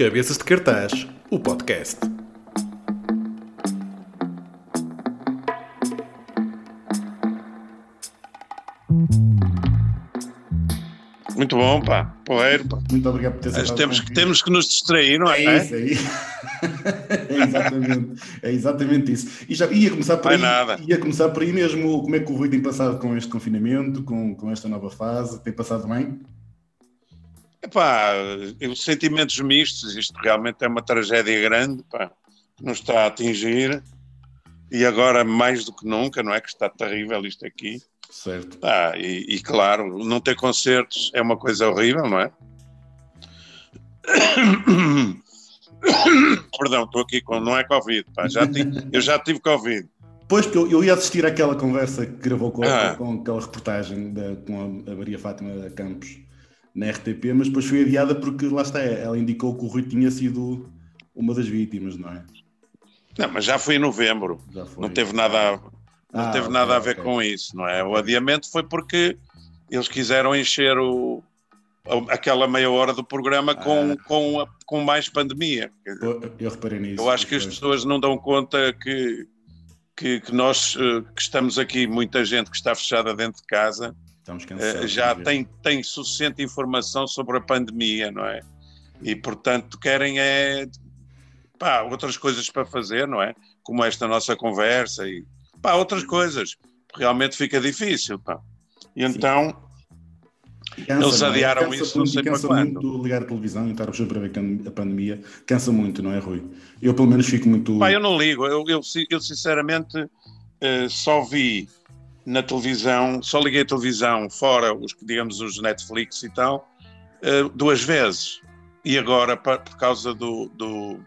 Cabeças de Cartaz, o podcast. Muito bom, pá. Poeiro, pá. Muito obrigado por ter Mas aceitado temos, que, temos que nos distrair, não é? É isso, é isso. é, exatamente, é exatamente isso. E já ia começar por Vai aí, nada. ia começar por aí mesmo, como é que o Rui tem passado com este confinamento, com, com esta nova fase, tem passado bem? Epá, sentimentos mistos, isto realmente é uma tragédia grande, pá, que nos está a atingir, e agora mais do que nunca, não é? Que está terrível isto aqui. Certo. Pá, e, e claro, não ter concertos é uma coisa horrível, não é? Perdão, estou aqui com. Não é Covid, pá, já tive, eu já tive Covid. Pois, porque eu, eu ia assistir àquela conversa que gravou com, Ah. com aquela reportagem da, com a Maria Fátima Campos na RTP, mas depois foi adiada porque lá está, ela indicou que o Rui tinha sido uma das vítimas, não é? Não, mas já foi em novembro. Já foi. Não teve nada, a- não Ah, teve ok, nada a ver ok. com isso, não é? O adiamento foi porque eles quiseram encher o, aquela meia hora do programa com, Ah. com, a- com mais pandemia. Eu, eu reparei nisso. Eu acho que as pessoas não dão conta que, que, que nós eh, que estamos aqui, muita gente que está fechada dentro de casa. Já de ver. tem, tem suficiente informação sobre a pandemia, não é? E portanto querem é pá, outras coisas para fazer, não é? Como esta nossa conversa e pá, outras coisas. Realmente fica difícil, pá. E então, Cansa, Eles não é? adiaram Cansa isso, não muito, sei e para cansa quando. muito ligar a televisão e estar sempre a ver a pandemia. Cansa muito, não é, Rui? Eu, pelo menos, fico muito. pá, eu não ligo. Eu, eu, eu, sinceramente eh, só vi na televisão, só liguei a televisão fora os que digamos os Netflix e tal, eh, duas vezes. E agora por causa do do,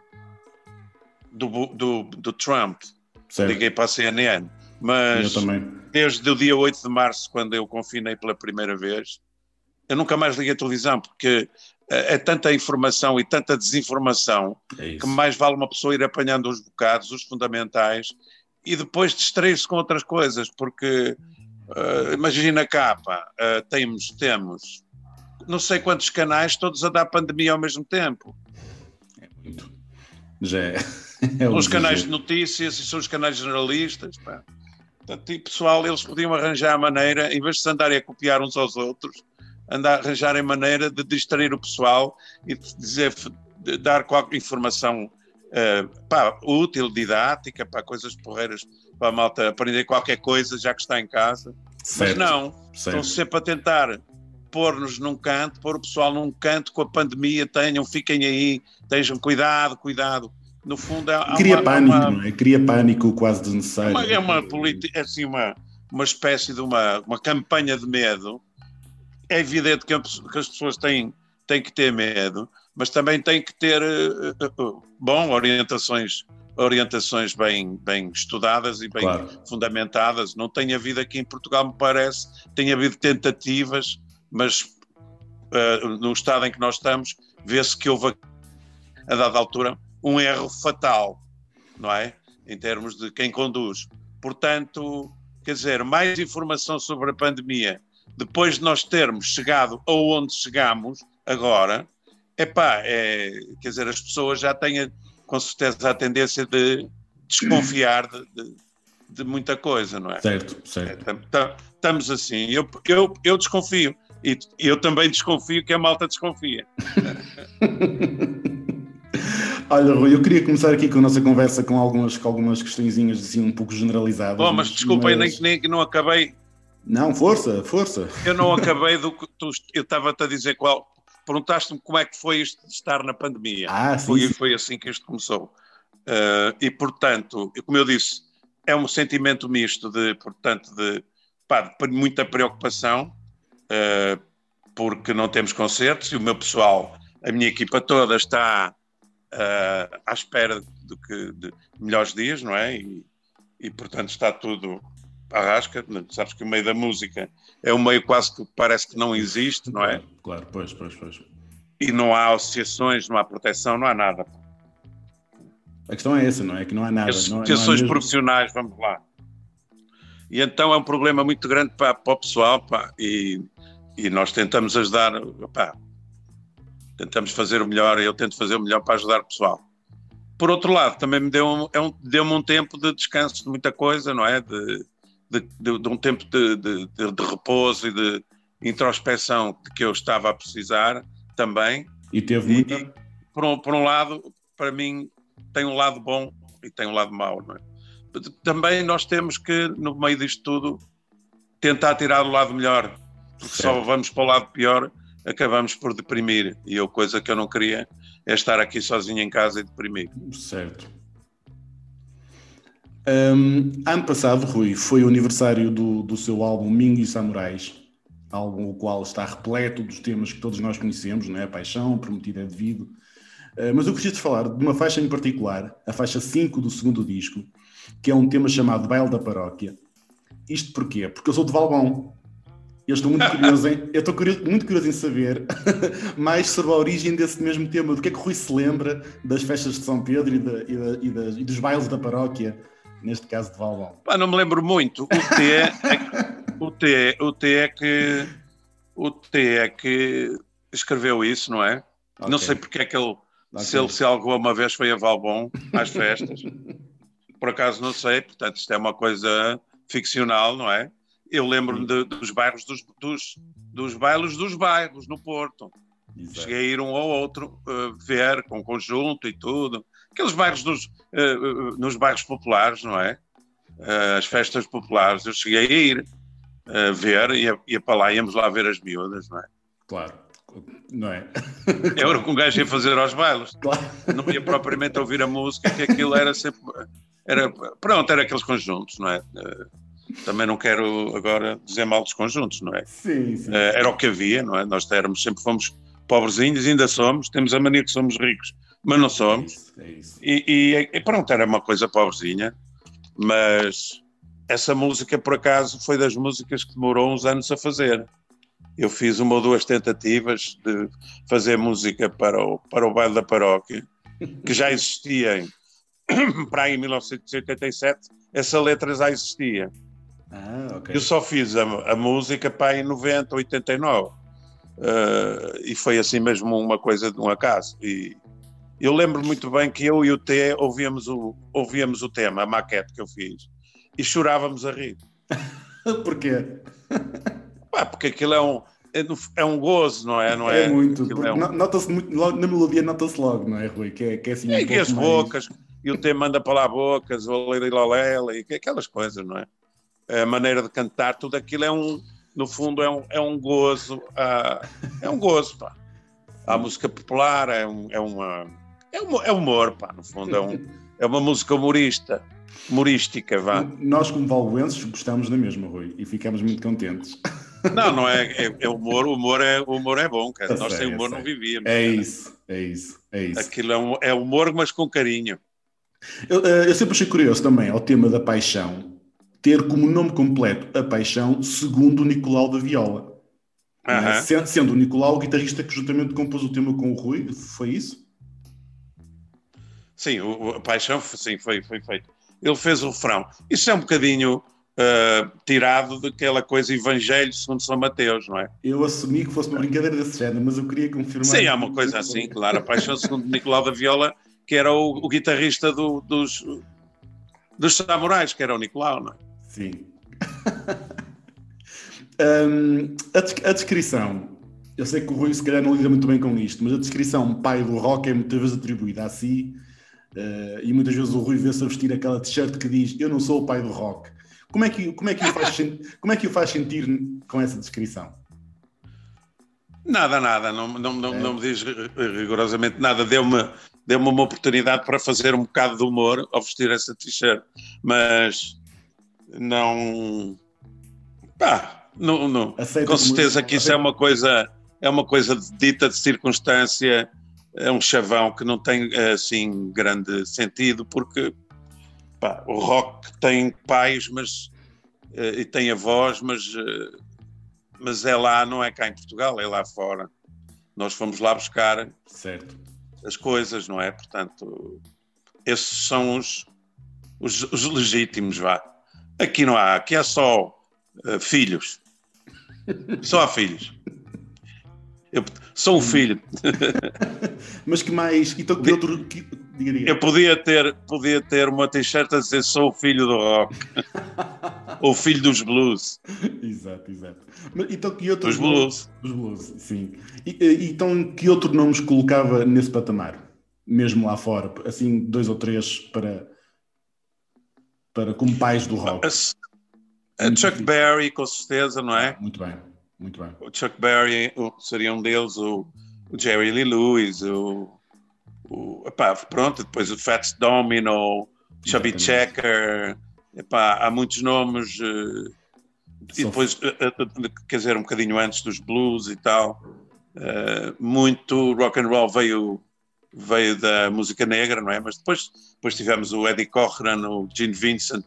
do, do, do Trump, Certo. liguei para a CNN. Mas desde o dia 8 de março, quando eu confinei pela primeira vez, eu nunca mais liguei a televisão, porque eh, é tanta informação e tanta desinformação É que mais vale uma pessoa ir apanhando os bocados, os fundamentais, e depois distrair-se com outras coisas, porque eh, imagina cá, pá, eh, temos, temos não sei quantos canais, todos a dar pandemia ao mesmo tempo. Muito. Já é. é um Os canais de notícias e são os canais generalistas, pá. Portanto, e pessoal, eles podiam arranjar a maneira, em vez de se andarem a copiar uns aos outros, andar, arranjarem maneira de distrair o pessoal e de dizer, de dar qualquer informação eh, pá, útil, didática, para coisas porreiras, para a malta aprender qualquer coisa, já que está em casa. Mas Certo. não, estão sempre a tentar pôr-nos num canto, pôr o pessoal num canto com a pandemia, tenham, fiquem aí, tenham cuidado, cuidado. No fundo, há, Cria uma- pânico, uma- não é? Cria pânico quase desnecessário. uma- é uma política, assim, uma, uma espécie de uma, uma campanha de medo. É evidente que, que as pessoas têm, têm que ter medo, mas também têm que ter, eh, eh, eh, bom, orientações, orientações bem, bem estudadas e bem Claro. fundamentadas. Não tem havido aqui em Portugal, me parece, tem havido tentativas, mas eh, no estado em que nós estamos, vê-se que houve, a dada altura, um erro fatal, não é? Em termos de quem conduz. Portanto, quer dizer, mais informação sobre a pandemia, depois de nós termos chegado aonde chegamos agora, epá, é, quer dizer, as pessoas já têm com certeza a tendência de desconfiar de, de- de muita coisa, não é? Certo, certo. Tam- Estamos assim. Eu, eu, eu desconfio. E eu também desconfio que a malta desconfia. Olha, Rui, eu queria começar aqui com a nossa conversa com algumas, com algumas questõezinhas assim um pouco generalizadas. Bom, mas desculpem, mas- nem, nem não acabei. Não, força, força. Eu não acabei do que tu, eu estava-te a dizer qual. Perguntaste-me como é que foi isto de estar na pandemia. Ah, sim, Foi, sim. foi assim que isto começou. Eh, e, portanto, como eu disse, é um sentimento misto de, portanto, de, pá, de muita preocupação, eh, porque não temos concertos e o meu pessoal, a minha equipa toda está eh, à espera de, que, de melhores dias, não é? E, e, portanto, está tudo à rasca. Sabes que o meio da música é um meio quase que parece que não existe, não é? Claro, pois, pois, pois. E não há associações, não há proteção, não há nada. A questão é essa, não é? Que não há nada. Não, não há associações mesmo- profissionais, vamos lá. E então é um problema muito grande para, para o pessoal, pá, e, e nós tentamos ajudar, pá, tentamos fazer o melhor, eu tento fazer o melhor para ajudar o pessoal. Por outro lado, também me deu um, é um, deu um tempo de descanso de muita coisa, não é? De, de, de, de um tempo de, de, repouso e de introspecção que eu estava a precisar também. E teve muita... E, por, um, por um lado, para mim, tem um lado bom e tem um lado mau, não é? Também nós temos que, no meio disto tudo, tentar tirar o lado melhor, porque certo. só vamos para o lado pior, acabamos por deprimir. E a coisa que eu não queria é estar aqui sozinho em casa e deprimir. Certo. Um, ano passado, Rui, foi o aniversário do, do seu álbum Mingo e Samurais, álbum o qual está repleto dos temas que todos nós conhecemos, não é? Paixão, Prometido é Devido. Uh, mas eu gostaria de falar de uma faixa em particular, a faixa 5 do segundo disco, que é um tema chamado Baile da Paróquia. Isto porquê? Porque eu sou de Valbom eu estou muito curioso em, eu estou curioso, muito curioso em saber mais sobre a origem desse mesmo tema, do que é que o Rui se lembra das festas de São Pedro e, da, e, da, e, da, e dos bailes da paróquia, neste caso de Valbom. Pá, não me lembro muito. O T é, o T, o T é que o T é que escreveu isso, não é? Okay. Não sei porque é que ele, okay. se ele se alguma vez foi a Valbom às festas. Por acaso não sei, portanto isto é uma coisa ficcional, não é? Eu lembro-me dos bairros dos, dos, dos bailos dos bairros no Porto. Exato. Cheguei a ir um ou outro uh, ver com conjunto e tudo. Aqueles bairros dos, uh, uh, nos bairros populares, não é? as festas populares. Eu cheguei a ir ver, ia, ia para lá, íamos lá ver as miúdas, não é? Claro, não é? Era com um gajo ia fazer aos bailos. Claro. Não ia propriamente ouvir a música, que aquilo era sempre. Era, pronto, era aqueles conjuntos, não é? também não quero agora dizer mal dos conjuntos, não é? Sim, sim. Uh, era o que havia, não é? Nós éramos, sempre fomos pobrezinhos, ainda somos, temos a mania que somos ricos, mas não somos. É isso, é isso. E, e, e, pronto, era uma coisa pobrezinha, mas essa música, por acaso, foi das músicas que demorou uns anos a fazer. Eu fiz uma ou duas tentativas de fazer música para o, para o baile da paróquia, que já existia em, para aí em 1987, essa letra já existia. Ah, okay. Eu só fiz a, a música para em 90, 89. Uh, e foi assim mesmo uma coisa de um acaso. E eu lembro muito bem que eu e o T ouvíamos o, ouvíamos o tema, a maquete que eu fiz, e chorávamos a rir. Porquê? Pá, porque aquilo é um, é, é, um gozo, não é? Não é, é muito. É um... Nota-se muito, logo, na melodia nota-se logo, não é, Rui? Que é, que é assim. É, um e as mais... bocas, e o T manda para lá bocas, o Lolela, e aquelas coisas, não é? a maneira de cantar, tudo aquilo é um, no fundo, é um, é um gozo, uh, é um gozo, pá. A música popular é, um, é uma. É, um, é humor, pá, no fundo, é, um, é uma música humorista, humorística, vá. Nós, como valguenses, gostamos da mesma, Rui, e ficamos muito contentes. Não, não é, é, é humor, o humor é, humor é bom, cara. Nós sem humor não vivíamos. É cara. isso, é isso, é isso. Aquilo é, um, é humor, mas com carinho. Eu, eh, eu sempre achei curioso também ao tema da paixão, ter como nome completo a paixão segundo Nicolau da Viola. Uhum. Sendo o Nicolau o guitarrista que juntamente compôs o tema com o Rui, foi isso? Sim, o, a paixão sim, foi, foi feito. Ele fez o refrão. Isso é um bocadinho uh, tirado daquela coisa Evangelho segundo São Mateus, não é? Eu assumi que fosse uma brincadeira desse género, mas eu queria confirmar. Sim, é uma coisa assim, claro. A paixão segundo Nicolau da Viola, que era o, o guitarrista do, dos, dos samurais, que era o Nicolau, não é? Sim. um, a, a, descrição. Eu sei que o Rui se calhar não lida muito bem com isto, mas a descrição pai do rock é muitas vezes atribuída a si uh, e muitas vezes o Rui vê-se a vestir aquela t-shirt que diz eu não sou o pai do rock. Como é que, como é que, o, faz, como é que o faz sentir com essa descrição? Nada, nada, não, não, não, é. não me diz rigorosamente nada. Deu-me deu uma oportunidade para fazer um bocado de humor ao vestir essa t-shirt, mas não. Pá, não, não. com certeza que isso é uma coisa, é uma coisa dita de circunstância, é um chavão que não tem assim grande sentido, porque pá, o rock tem pais, mas uh, e tem avós, mas, uh, mas é lá, não é cá em Portugal, é lá fora. Nós fomos lá buscar certo. as coisas, não é? Portanto, esses são os, os, os legítimos, vá. Aqui não há, aqui há só uh, filhos. Só há filhos. Eu sou um filho. Mas que mais. Então, que outro. Que, diga, diga. Eu podia ter, podia ter uma t-shirt a dizer sou o filho do rock. Ou filho dos blues. Exato, exato. Mas, então, que outro. Dos blues. Dos blues, sim. E, e, então, que outro nome colocava nesse patamar? Mesmo lá fora? Assim, dois ou três para. Para como pais do rock. A, a Chuck Berry, com certeza, não é? Muito bem. Muito bem. O Chuck Berry seria um deles, o, o Jerry Lee Lewis, o, o epá, pronto, depois o Fats Domino, Chubby Checker, epá, há muitos nomes. Uh, e depois, uh, uh, quer dizer, um bocadinho antes dos blues e tal, muito rock and roll veio veio da música negra, não é? Mas depois, depois tivemos o Eddie Cochran, o Gene Vincent,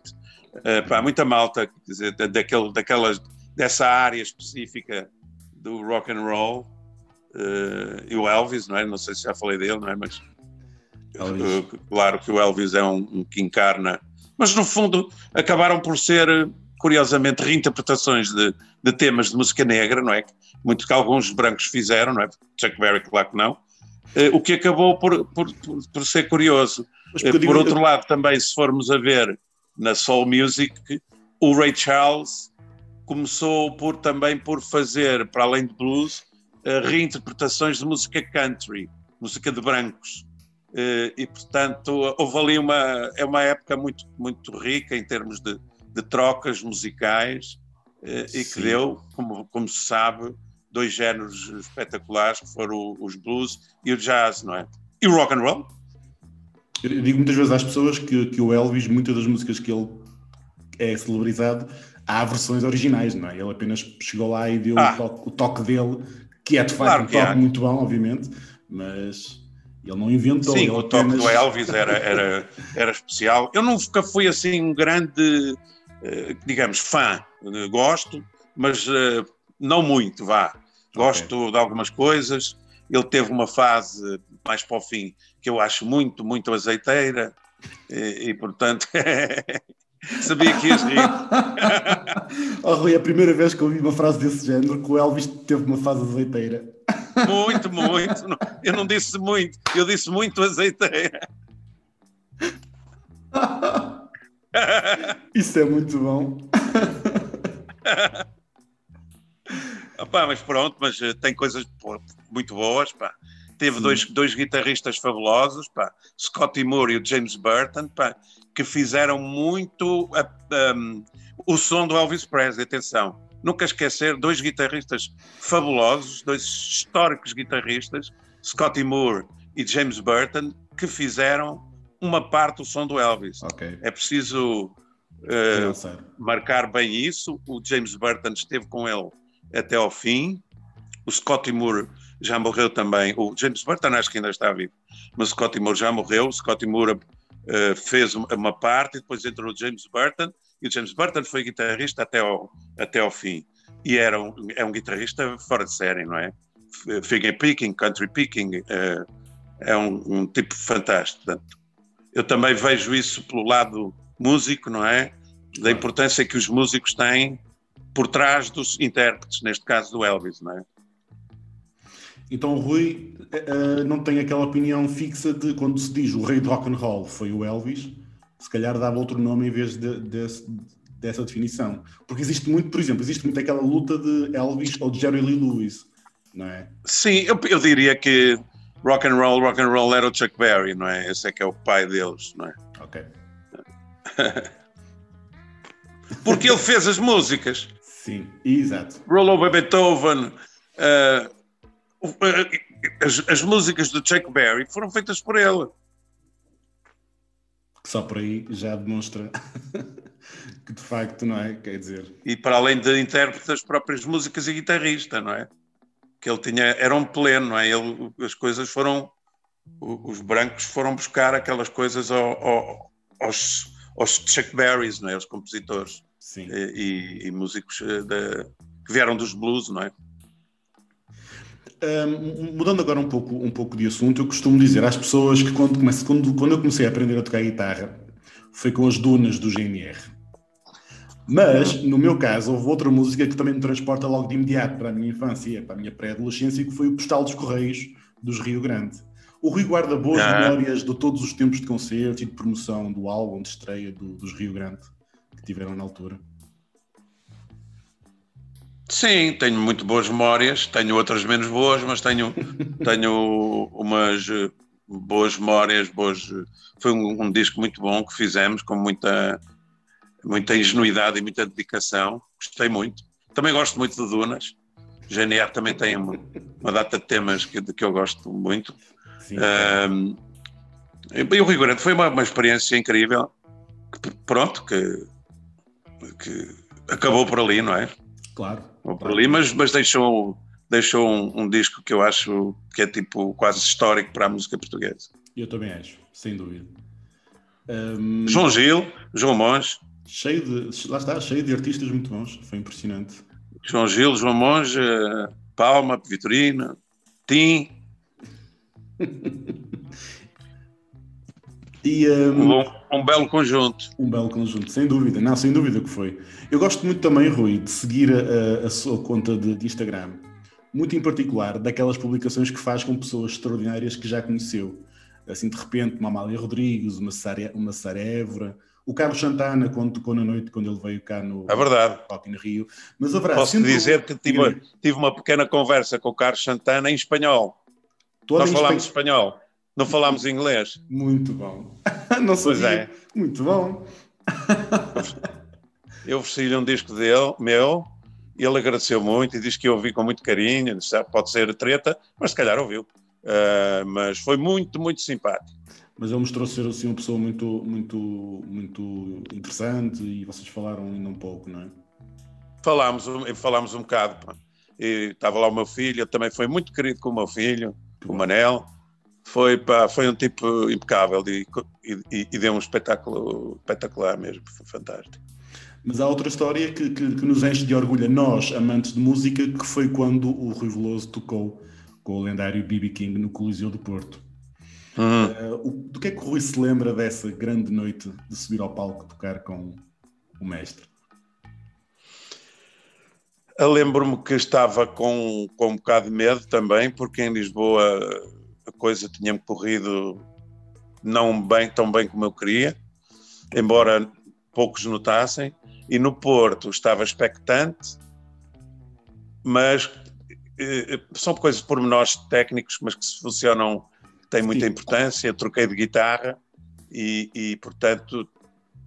uh, pá, muita malta, quer dizer, daquele, daquelas dessa área específica do rock and roll uh, e o Elvis, não é? Não sei se já falei dele, não é? Mas uh, claro que o Elvis é um, um, que encarna, mas no fundo acabaram por ser curiosamente reinterpretações de, de temas de música negra, não é? Muito que alguns brancos fizeram, não é? Chuck Berry, claro que não. Uh, o que acabou por, por, por, ser curioso. por outro lado, também, se formos a ver na soul music, o Ray Charles começou por também por fazer, para além de blues, uh, reinterpretações de música country, música de brancos. E portanto houve ali uma é uma época muito muito rica em termos de, de trocas musicais e que deu como como se sabe dois géneros espetaculares que foram os blues e o jazz não é e o rock and roll eu digo muitas vezes às pessoas que, que o Elvis muitas das músicas que ele é celebrizado há versões originais, não é? Ele apenas chegou lá e deu ah. o, toque, o, toque, dele, que é de facto claro um toque muito bom, obviamente, mas ele não inventou. Sim, o toque do Elvis era, era, era especial. Eu nunca fui assim um grande, eh, digamos, fã. Gosto, mas eh, não muito, vá. Gosto okay. de algumas coisas. Ele teve uma fase mais para o fim que eu acho muito, muito azeiteira e, e portanto Sabia que ias rir. oh, Rui, é a primeira vez que ouvi uma frase desse género que o Elvis teve uma fase azeiteira. Muito, muito. Eu não disse muito, eu disse muito azeiteira. Isso é muito bom. Opa, mas pronto, mas eh, tem coisas muito boas, pá. Teve dois, dois guitarristas fabulosos, pá, Scotty Moore e o James Burton, pá, que fizeram muito um, o som do Elvis Presley. Atenção, nunca esquecer dois guitarristas fabulosos, dois históricos guitarristas, Scotty Moore e James Burton, que fizeram uma parte do som do Elvis. Okay. É preciso uh, marcar bem isso. O James Burton esteve com ele até ao fim. O Scotty Moore já morreu também. O James Burton acho que ainda está vivo, mas o Scotty Moore já morreu. O Scotty Moore uh, fez uma parte e depois entrou o James Burton e o James Burton foi guitarrista até ao, até ao fim. E era um, é um guitarrista fora de série, não é? Finger picking, country picking, uh, é um, um, tipo fantástico. Portanto, eu também vejo isso pelo lado músico, não é? Da importância que os músicos têm por trás dos intérpretes, neste caso do Elvis, não é? Então o Rui uh, não tem aquela opinião fixa de quando se diz o rei do rock and roll foi o Elvis, se calhar dava outro nome em vez de, de, dessa definição. Porque existe muito, por exemplo, existe muito aquela luta de Elvis ou de Jerry Lee Lewis, não é? Sim, eu, eu diria que rock and roll, rock and roll era o Chuck Berry, não é? Esse é que é o pai deles, não é? Ok. Porque ele fez as músicas. Sim, exato. Roll Over Beethoven, uh, as, as músicas do Chuck Berry foram feitas por ele. Só por aí já demonstra que de facto, não é? Quer dizer. E para além de intérprete das próprias músicas e guitarrista, não é? Que ele tinha, era um pleno, não é? Ele, as coisas foram, os brancos foram buscar aquelas coisas ao, ao, aos, aos Chuck Berrys, não é? Os compositores Sim. E, e, músicos eh, de, que vieram dos blues, não é? Um, mudando agora um pouco, um pouco de assunto, eu costumo dizer às pessoas que quando, comece, quando, quando eu comecei a aprender a tocar guitarra foi com as dunas do GNR. Mas, no meu caso, houve outra música que também me transporta logo de imediato para a minha infância, para a minha pré-adolescência, que foi o Postal dos Correios dos Rio Grande. O Rui guarda boas ah. memórias de todos os tempos de concertos e de promoção do álbum de estreia do, dos Rio Grande tiveram na altura. Sim, tenho muito boas memórias, tenho outras menos boas, mas tenho, tenho umas eh, boas memórias, boas. Foi um, um, disco muito bom que fizemos com muita, muita ingenuidade e muita dedicação. Gostei muito. Também gosto muito de Dunas. GNR também tem uma, uma data de temas que, de que eu gosto muito. Sim, um, e o Rio Grande foi uma, uma experiência incrível. Que, pronto, que, que acabou por ali, não é? Claro por ali, mas, mas deixou, deixou um, um, disco que eu acho que é tipo quase histórico para a música portuguesa. Eu também acho, sem dúvida. Um, João Gil, João Monge. Cheio de, lá está, cheio de artistas muito bons, foi impressionante. João Gil, João Monge, Palma, Vitorino, Tim. E, um, um, um, belo conjunto. Um belo conjunto, sem dúvida. Não, sem dúvida que foi. Eu gosto muito também, Rui, de seguir a, a sua conta de, de, Instagram. Muito em particular daquelas publicações que faz com pessoas extraordinárias que já conheceu. Assim, de repente, uma Amália Rodrigues, uma Sara, uma Sara Évora, o Carlos Santana, quando tocou na noite, quando ele veio cá no é verdade. Rock in Rio. Mas haverá Posso dizer que tive, tive uma pequena conversa com o Carlos Santana em espanhol. Toda Nós falámos espanhol. Não falámos inglês. Muito bom. Não sabia. Pois é. Muito bom. Eu ofereci-lhe um disco dele, meu, e ele agradeceu muito e disse que eu ouvi com muito carinho. Ah, pode ser treta, mas se calhar ouviu. Uh, mas foi muito, muito simpático. Mas ele mostrou ser assim, uma pessoa muito, muito, muito interessante e vocês falaram ainda um pouco, não é? Falámos, falámos um bocado. Pá. E estava lá o meu filho, eu também foi muito querido com o meu filho, o Manel foi, pá, foi um tipo impecável e, e, e, deu um espetáculo espetacular mesmo, foi fantástico. Mas há outra história que, que, que, nos enche de orgulho a nós, amantes de música, que foi quando o Rui Veloso tocou com o lendário B.B. King no Coliseu do Porto. Uhum. Uh, o, do que é que o Rui se lembra dessa grande noite de subir ao palco tocar com o mestre? Lembro-me que estava com, com um bocado de medo também, porque em Lisboa a coisa tinha-me corrido não bem, tão bem como eu queria, embora poucos notassem, e no Porto estava expectante, mas eh, são coisas pormenores técnicos, mas que se funcionam têm muita importância. Eu troquei de guitarra e, e, portanto,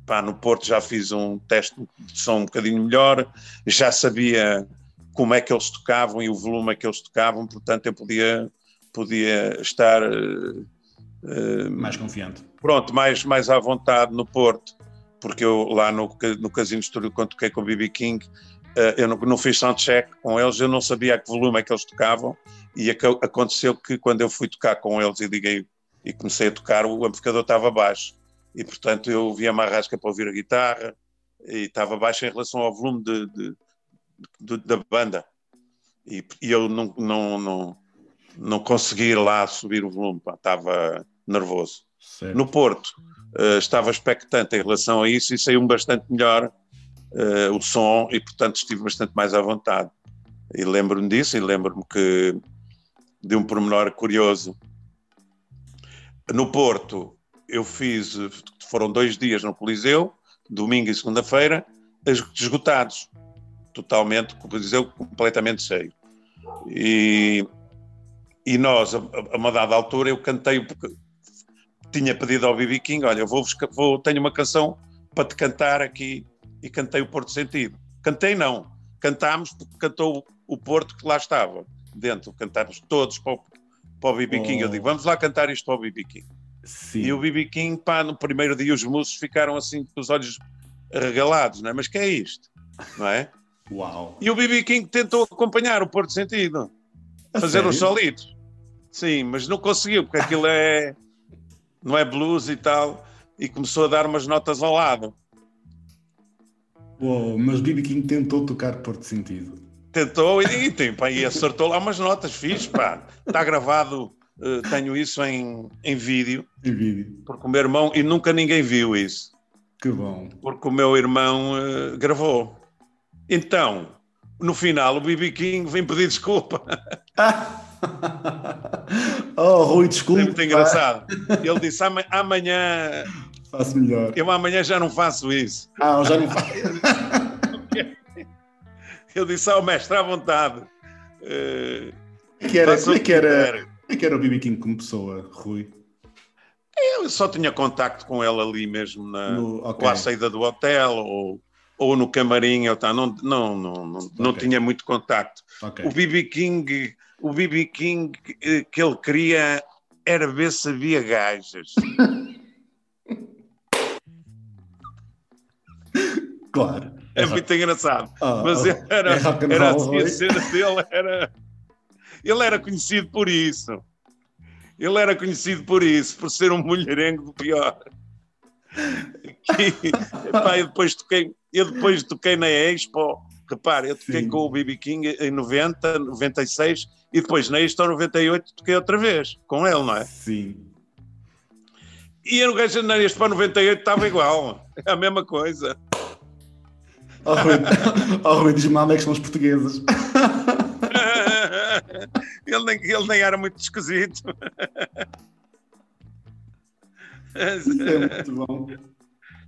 pá, no Porto já fiz um teste de som um bocadinho melhor, já sabia como é que eles tocavam e o volume a que eles tocavam, portanto, eu podia podia estar uh, mais confiante. Pronto, mais, mais à vontade no Porto, porque eu lá no, no Casino Estúdio, quando toquei com o BB King, uh, eu não, não fiz soundcheck com eles, eu não sabia a que volume é que eles tocavam, e aconteceu que quando eu fui tocar com eles e liguei e comecei a tocar, o amplificador estava baixo, e portanto eu via uma rasca para ouvir a guitarra, e estava baixo em relação ao volume de, de, de, da banda. E, e eu não, não, não, não consegui lá subir o volume, pá, estava nervoso. Certo. No Porto, uh, estava expectante em relação a isso e saiu-me bastante melhor uh, o som e, portanto, estive bastante mais à vontade. E lembro-me disso e lembro-me que de um pormenor curioso. No Porto, eu fiz, foram dois dias no Coliseu, domingo e segunda-feira, esgotados, totalmente, o Coliseu completamente cheio. E e nós, a, a uma dada altura, eu cantei, tinha pedido ao BB King, olha, vou, vou, tenho uma canção para te cantar aqui, e cantei o Porto Sentido. Cantei não, cantámos porque cantou o Porto que lá estava, dentro, cantámos todos para o, para o BB King. Oh. Eu digo, vamos lá cantar isto para o BB King. Sim. E o BB King, pá, no primeiro dia os músicos ficaram assim com os olhos regalados, não é? Mas que é isto? Não é? Uau. E o BB King tentou acompanhar o Porto Sentido, fazer uns solitos. Sim, mas não conseguiu, porque aquilo é. não é blues e tal, e começou a dar umas notas ao lado. Uou, mas Bibi King tentou tocar Porto Sentido. Tentou e, e, tem, pá, e acertou lá umas notas, fiz, pá. Está gravado, uh, tenho isso em, em vídeo. Em vídeo. Porque o meu irmão, e nunca ninguém viu isso. Que bom. Porque o meu irmão uh, gravou. Então, no final, o BB King vem pedir desculpa. oh, Rui, desculpa. É muito engraçado. Ele disse: amanhã. Faço melhor. Eu amanhã já não faço isso. Ah, já não faço. Eu disse ao mestre à vontade. Uh, que era, como, é que era, como é que era o BB King como pessoa, Rui? Eu só tinha contacto com ele ali mesmo na, no, okay. ou à saída do hotel ou, ou no camarim. Eu, tá, não, não, não, não, okay. não tinha muito contacto. Okay. O BB King, o BB King eh, que ele queria era ver se havia gajas. claro. É, é muito engraçado. Oh, Mas oh, era, é era assim, a cena dele era. Ele era conhecido por isso. Ele era conhecido por isso, por ser um mulherengo do pior. E, epá, eu, depois toquei, eu depois toquei na Expo, repare, eu toquei Sim. com o BB King em 90, 96 e depois na Expo 98 toquei outra vez com ele, não é? Sim. E no gajo na Expo 98 estava igual, a mesma coisa. Rui, oh, Rui diz-me onde é que são os portugueses. ele, nem, ele nem era muito esquisito. É muito bom.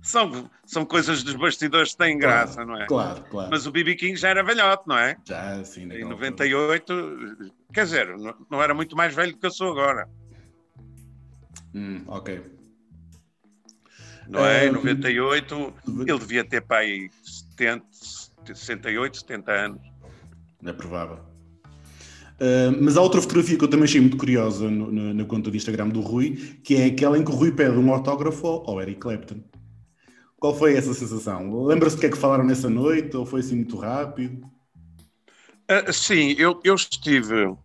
São, são coisas dos bastidores que têm graça, claro, não é? Claro, claro. Mas o BB King já era velhote, não é? Já, sim. Em 98, altura. quer dizer, não, não, era muito mais velho do que eu sou agora. Hum, ok. Não é? Em 98, ele devia ter pai 70, 68, 70 anos. É provável. Uh, mas há outra fotografia que eu também achei muito curiosa no, no, na conta do Instagram do Rui, que é aquela em que o Rui pede um autógrafo ao Eric Clapton. Qual foi essa sensação? Lembra-se do que é que falaram nessa noite ou foi assim muito rápido? Uh, sim, eu, eu estive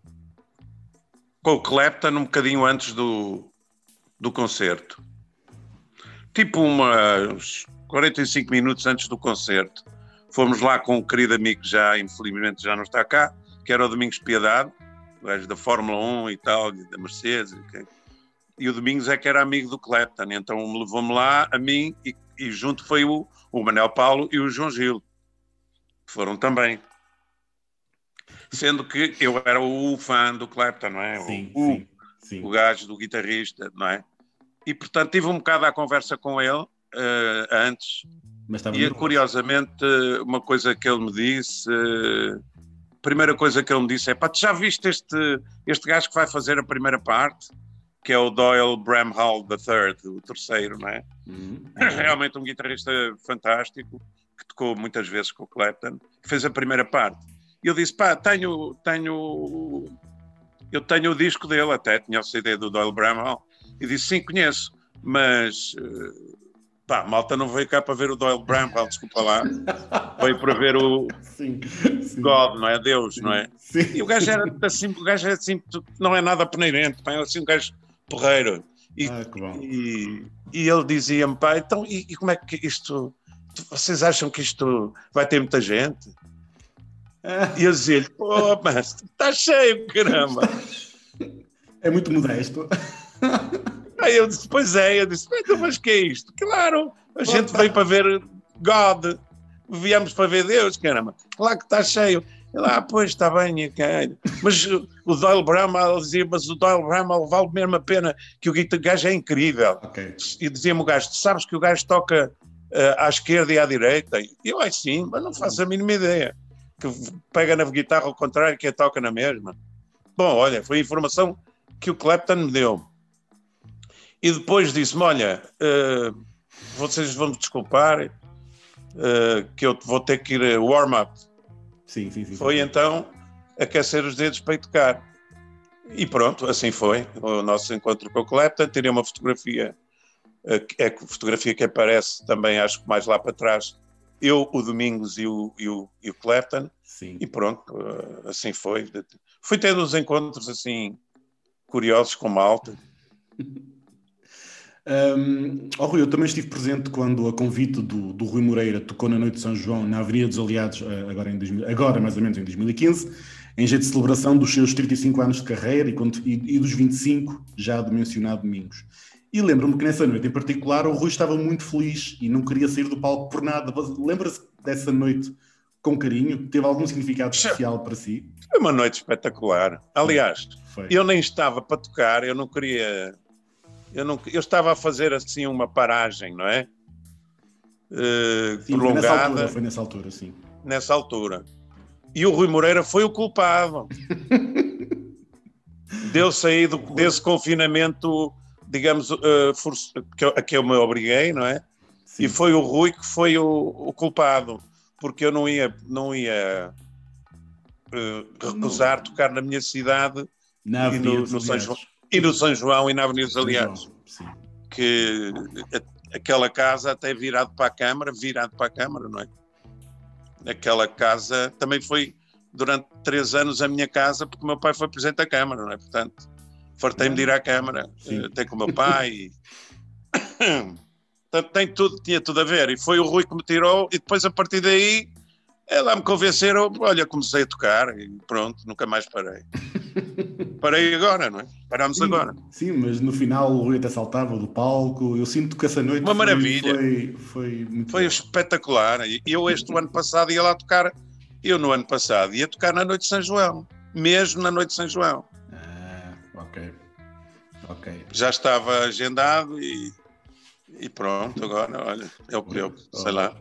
com o Clapton um bocadinho antes do, do concerto. Tipo umas 45 minutos antes do concerto. Fomos lá com um querido amigo que já, infelizmente, já não está cá, que era o Domingos Piedade, da Fórmula 1 e tal, da Mercedes. E o Domingos é que era amigo do Clapton, então levou-me lá, a mim, e, e, junto foi o, o Manel Paulo e o João Gil, que foram também. Sendo que eu era o fã do Clapton, não é? Sim, o, sim, sim. o gajo do guitarrista, não é? E portanto tive um bocado a conversa com ele uh, antes. e curiosamente, uma coisa que ele me disse. Uh, primeira coisa que ele me disse é: pá, tu já viste este, este gajo que vai fazer a primeira parte? Que é o Doyle Bramhall III, o terceiro, não é? Uhum. Realmente um guitarrista fantástico, que tocou muitas vezes com o Clapton, que fez a primeira parte. E eu disse: pá, tenho, tenho. Eu tenho o disco dele, até tinha o CD do Doyle Bramhall, e disse: sim, conheço, mas uh, Pá, malta não veio cá para ver o Doyle Bramwell, desculpa lá. Veio para ver o sim, sim. God, não é? Deus, sim, não é? E o gajo era assim, o gajo era assim, não é nada peneirente, pá, é assim um gajo porreiro. E, ah, e, e, ele dizia-me, pá, então, e, e, como é que isto, vocês acham que isto vai ter muita gente? E eu dizia-lhe, pô, mas está cheio, caramba. É muito modesto. Aí eu disse, pois é, eu disse, então, mas que é isto? Claro, a gente veio para ver God, viemos para ver Deus, caramba, lá que está cheio. Ah, pois, está bem, mas o Doyle Bramall dizia, mas o Doyle Bramall vale mesmo a pena, que o gajo é incrível. Okay. E dizia-me o gajo, sabes que o gajo toca uh, à esquerda e à direita? E eu, é sim, mas não faço a mínima ideia. Que pega na guitarra ao contrário que a toca na mesma. Bom, olha, foi a informação que o Clapton me deu. E depois disse-me: Olha, uh, vocês vão me desculpar, uh, que eu vou ter que ir warm-up. Sim, sim, sim. Foi então aquecer os dedos para tocar. E pronto, assim foi o nosso encontro com o Clapton. Tirei uma fotografia, uh, é a fotografia que aparece também, acho que mais lá para trás. Eu, o Domingos e o, e o, e o Clapton. Sim. E pronto, assim foi. Fui tendo uns encontros assim curiosos com malta. Um, oh, Rui, eu também estive presente quando, a convite do, do Rui Moreira, tocou na Noite de São João, na Avenida dos Aliados, eh, agora, em 2000, agora mais ou menos em 2015, em jeito de celebração dos seus 35 anos de carreira e, e, e dos 25 já do mencionado Domingos. E lembro-me que nessa noite em particular o Rui estava muito feliz e não queria sair do palco por nada. Lembra-se dessa noite com carinho? Teve algum significado especial para si? Foi uma noite espetacular. Aliás, Foi. eu nem estava para tocar, eu não queria. Eu, não, eu estava a fazer assim uma paragem, não é? Uh, sim, prolongada. Foi nessa, altura, foi nessa altura, sim. Nessa altura. E o Rui Moreira foi o culpado. Deu saído desse confinamento digamos, uh, que a que eu me obriguei, não é? Sim. E foi o Rui que foi o, o, culpado, porque eu não ia, não ia uh, recusar não. tocar na minha cidade na e, no, no São João, e no São João e na Avenida dos Aliados. Que aquela casa até virado para a Câmara, virado para a Câmara, não é? Aquela casa também foi durante três anos a minha casa, porque o meu pai foi presidente da Câmara, não é? Portanto, fartei-me de ir à Câmara, Sim. até com o meu pai. Portanto, tem tudo, tinha tudo a ver. E foi o Rui que me tirou, e depois a partir daí ela me convenceram, olha, comecei a tocar e pronto, nunca mais parei. Parei agora, não é? Paramos sim, agora. Sim, mas no final o Rui até saltava do palco. Eu sinto que essa noite Uma foi, maravilha. Foi, foi, foi espetacular. Eu este ano passado ia lá tocar, eu no ano passado ia tocar na noite de São João, mesmo na noite de São João. Ok. Já estava agendado e, e pronto, agora, olha, é o que eu, sei lá.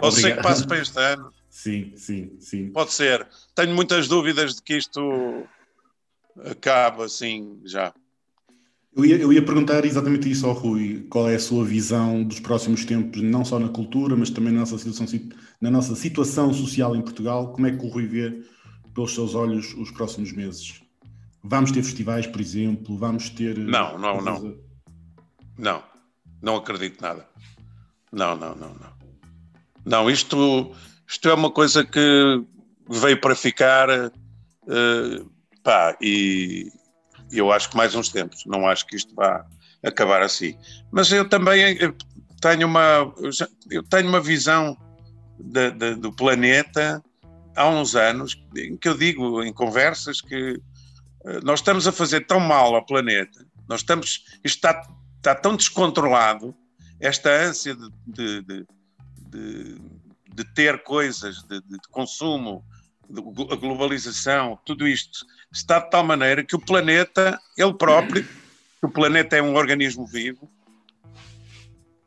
Ou sei que passo para este ano. Sim, sim, sim. Pode ser. Tenho muitas dúvidas de que isto acabe assim já. Eu ia, eu ia, perguntar exatamente isso ao Rui. Qual é a sua visão dos próximos tempos, não só na cultura, mas também na nossa situação, na nossa situação social em Portugal? Como é que o Rui vê, pelos seus olhos, os próximos meses? Vamos ter festivais, por exemplo? Vamos ter. Eh, não, não, não. Não, não acredito nada. Não, não, não, não. Não, isto, isto é uma coisa que veio para ficar. Uh, pá, e eu acho que mais uns tempos. Não acho que isto vá acabar assim. Mas eu também tenho uma, eu tenho uma visão de, de, do planeta há uns anos em que eu digo em conversas que eh, nós estamos a fazer tão mal ao planeta, nós estamos, isto está, está tão descontrolado, esta ânsia de, de, de, de ter coisas, de, consumo, a globalização, tudo isto está de tal maneira que o planeta, ele próprio, que o planeta é um organismo vivo,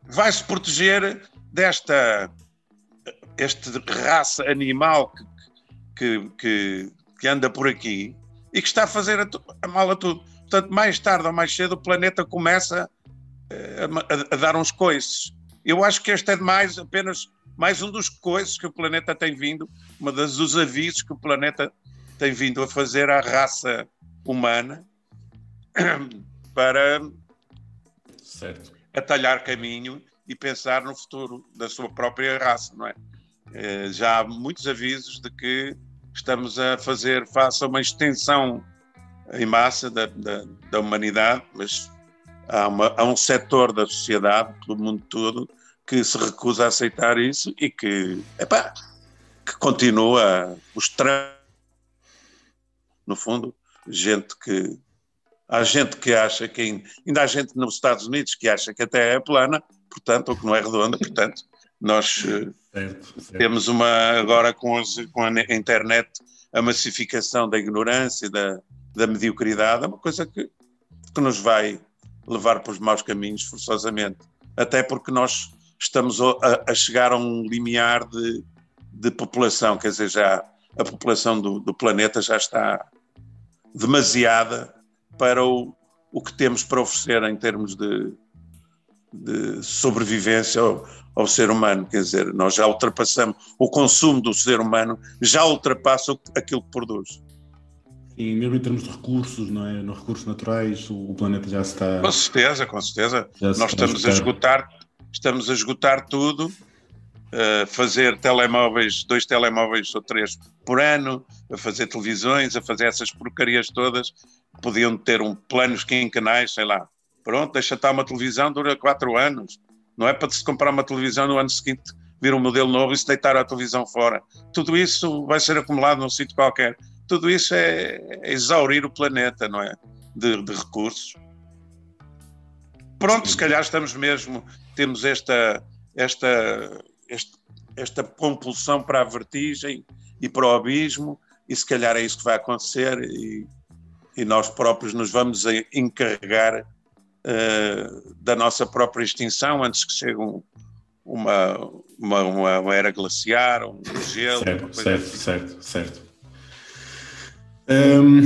vai se proteger desta esta raça animal que, que, que, que anda por aqui e que está a fazer a, a mal a tudo. Portanto, mais tarde ou mais cedo o planeta começa eh, a, a, a, dar uns coices. Eu acho que este é mais apenas mais um dos coices que o planeta tem vindo, uma das dos avisos que o planeta tem vindo a fazer à raça humana para certo. atalhar caminho e pensar no futuro da sua própria raça, não é? Eh, já há muitos avisos de que estamos a fazer face a uma extensão em massa da, da, da humanidade, mas há, uma, há um setor da sociedade, do mundo todo, que se recusa a aceitar isso e que, epá, continua os trans, no fundo, gente que há gente que acha que ainda há gente nos Estados Unidos que acha que a Terra é plana, portanto, ou que não é redonda, portanto, nós eh, certo, certo. temos uma, agora com, os, com, a internet, a massificação da ignorância, da, da mediocridade, é uma coisa que, que nos vai levar para os maus caminhos, forçosamente. Até porque nós estamos a, a chegar a um limiar de, de população, quer dizer, já a população do, do planeta já está demasiada para o, o que temos para oferecer em termos de, de sobrevivência ao, ao, ser humano. Quer dizer, nós já ultrapassamos o consumo do ser humano, já ultrapassa aquilo que produz. E mesmo em termos de recursos, não é? Nos recursos naturais, o, planeta já está. Com certeza, com certeza. Nós estamos a esgotar, estamos a esgotar tudo. A fazer telemóveis, dois telemóveis ou três por ano, a fazer televisões, a fazer essas porcarias todas, podiam ter um planos quinquenais, sei lá, Pronto, deixa estar uma televisão, dura quatro anos. Não é para se comprar uma televisão no ano seguinte, vir um modelo novo e se deitar a televisão fora. Tudo isso vai ser acumulado num sítio qualquer. Tudo isso é, é exaurir o planeta, não é? De, de recursos. Pronto, se calhar estamos mesmo, temos esta, esta, esta, esta compulsão para a vertigem e para o abismo, e se calhar é isso que vai acontecer, e, e nós próprios nos vamos encarregar uh, da nossa própria extinção antes que chegue um, uma, uma, uma, era glaciar, um gelo. Certo, certo, assim. certo, certo. Um,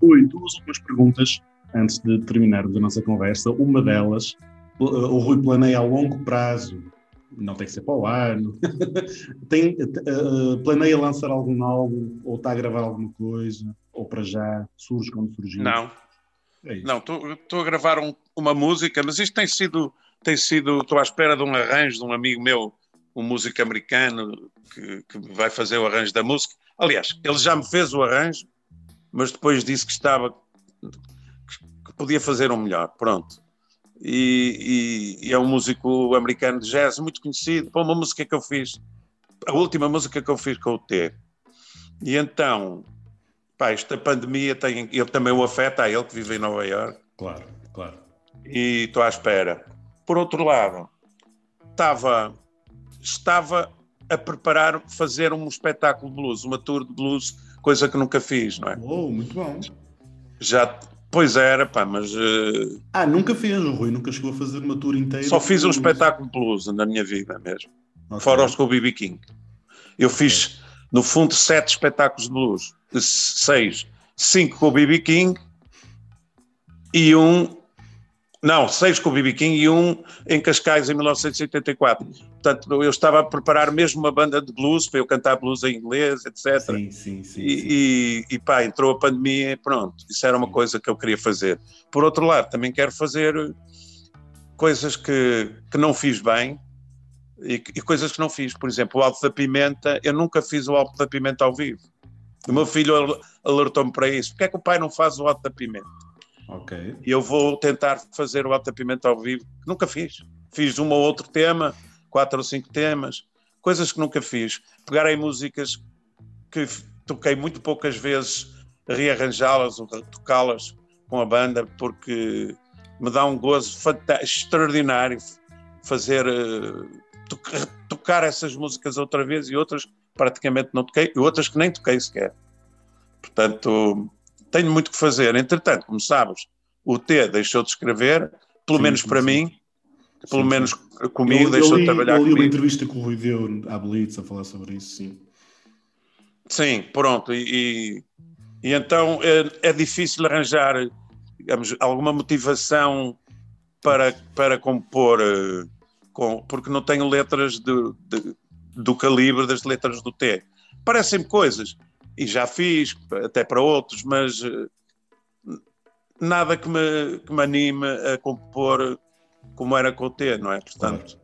Rui, duas últimas perguntas antes de terminarmos a nossa conversa. Uma delas, o Rui planeia a longo prazo, não tem que ser para o ano, tem, uh, planeia lançar algum álbum ou está a gravar alguma coisa, ou para já surge quando surgir? Não, é não, estou a gravar um, uma música, mas isto tem sido, tem sido, estou à espera de um arranjo de um amigo meu, um músico americano que, que vai fazer o arranjo da música. Aliás, ele já me fez o arranjo, mas depois disse que estava que podia fazer um melhor, pronto. E, e, e, é um músico americano de jazz muito conhecido. Para uma música que eu fiz, a última música que eu fiz com o T. E então, pá, esta pandemia tem, ele também o afeta a ele que vive em Nova York. Claro, claro. E estou à espera. Por outro lado, estava, estava a preparar fazer um espetáculo de blues, uma tour de blues, coisa que nunca fiz, não é? Oh, muito bom. Já Pois era, pá, mas. Uh... Ah, nunca fez, o Rui, nunca chegou a fazer uma tour inteira. Só fiz um espetáculo de blues na minha vida mesmo. Okay. Fora os com o BB King. Eu okay. fiz, no fundo, sete espetáculos de blues. Seis. Cinco com o BB King e um não, seis com o BB King e um em Cascais em 1984. Portanto, eu estava a preparar mesmo uma banda de blues para eu cantar blues em inglês, etc. Sim, sim, sim. E, sim. e, e pá, entrou a pandemia e pronto. Isso era uma coisa que eu queria fazer. Por outro lado, também quero fazer coisas que, que não fiz bem e, e coisas que não fiz. Por exemplo, o Alto da Pimenta, eu nunca fiz o Alto da Pimenta ao vivo. O meu filho alertou-me para isso. Porquê é que o pai não faz o Alto da Pimenta? Ok. E eu vou tentar fazer o Alta Pimenta ao vivo, que nunca fiz. Fiz um ou outro tema, quatro ou cinco temas, coisas que nunca fiz. Pegar em músicas que toquei muito poucas vezes, rearranjá-las ou tocá-las com a banda, porque me dá um gozo extraordinário fazer uh, tocar essas músicas outra vez e outras praticamente não toquei, e outras que nem toquei sequer. Portanto, tenho muito que fazer. Entretanto, como sabes, o T deixou de escrever, pelo sim, menos sim, para sim. mim, pelo menos comigo, eu, deixou eu li, de trabalhar eu li comigo. uma entrevista que o Rui deu à Blitz a falar sobre isso, sim. Sim, pronto. E, e, e então é, é, difícil arranjar digamos, alguma motivação para, para compor, uh, com, porque não tenho letras de, de, do calibre das letras do T. Parecem-me coisas e já fiz, até para outros, mas eh, nada que me, que me anime a compor como era com o T, não é? Portanto,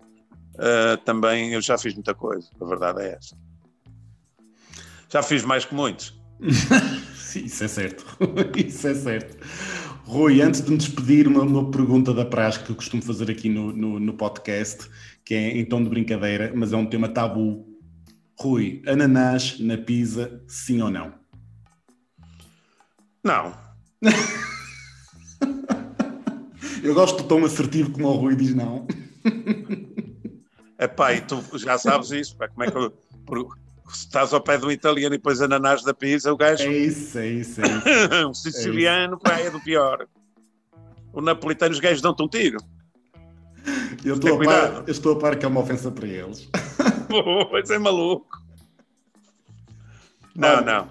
uh, também eu já fiz muita coisa, a verdade é essa. Já fiz mais que muitos. Isso é certo. isso é certo. Rui, antes de me despedir, uma, uma pergunta da praxe que eu costumo fazer aqui no, no, no podcast, que é em tom de brincadeira, mas é um tema tabu Rui, ananás na pizza, sim ou não? Não. Eu gosto do tom assertivo como o Rui diz não. É pá, e tu já sabes isso, pá, como é que eu, por, se estás ao pé de um italiano e depois ananás da pizza, o gajo. É isso, é isso. É isso. um siciliano, é, pá, é do pior. O napolitano, os gajos dão-te um tiro. Eu estou, a par, eu estou a par que é uma ofensa para eles. Pois é maluco. Não, não.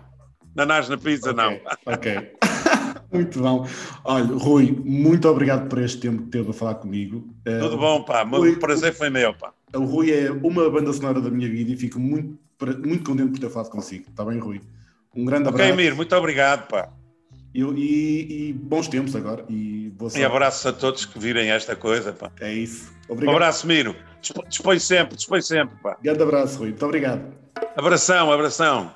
Nanás na pizza, okay. não. Ok. muito bom. Olha, Rui, muito obrigado por este tempo que teve a falar comigo. Tudo uh, bom, pá. O prazer foi meu, pá. O Rui é uma banda sonora da minha vida e fico muito, muito contente por ter falado consigo. Está bem, Rui? Um grande abraço. Ok, Mir, muito obrigado, pá. E, e, e, bons tempos agora. E, boa e abraços a todos que virem esta coisa, pá. É isso. Obrigado. Um abraço, Miro. Dispõe sempre, dispõe sempre, pá. Grande abraço, Rui. Muito obrigado. Abração, abração.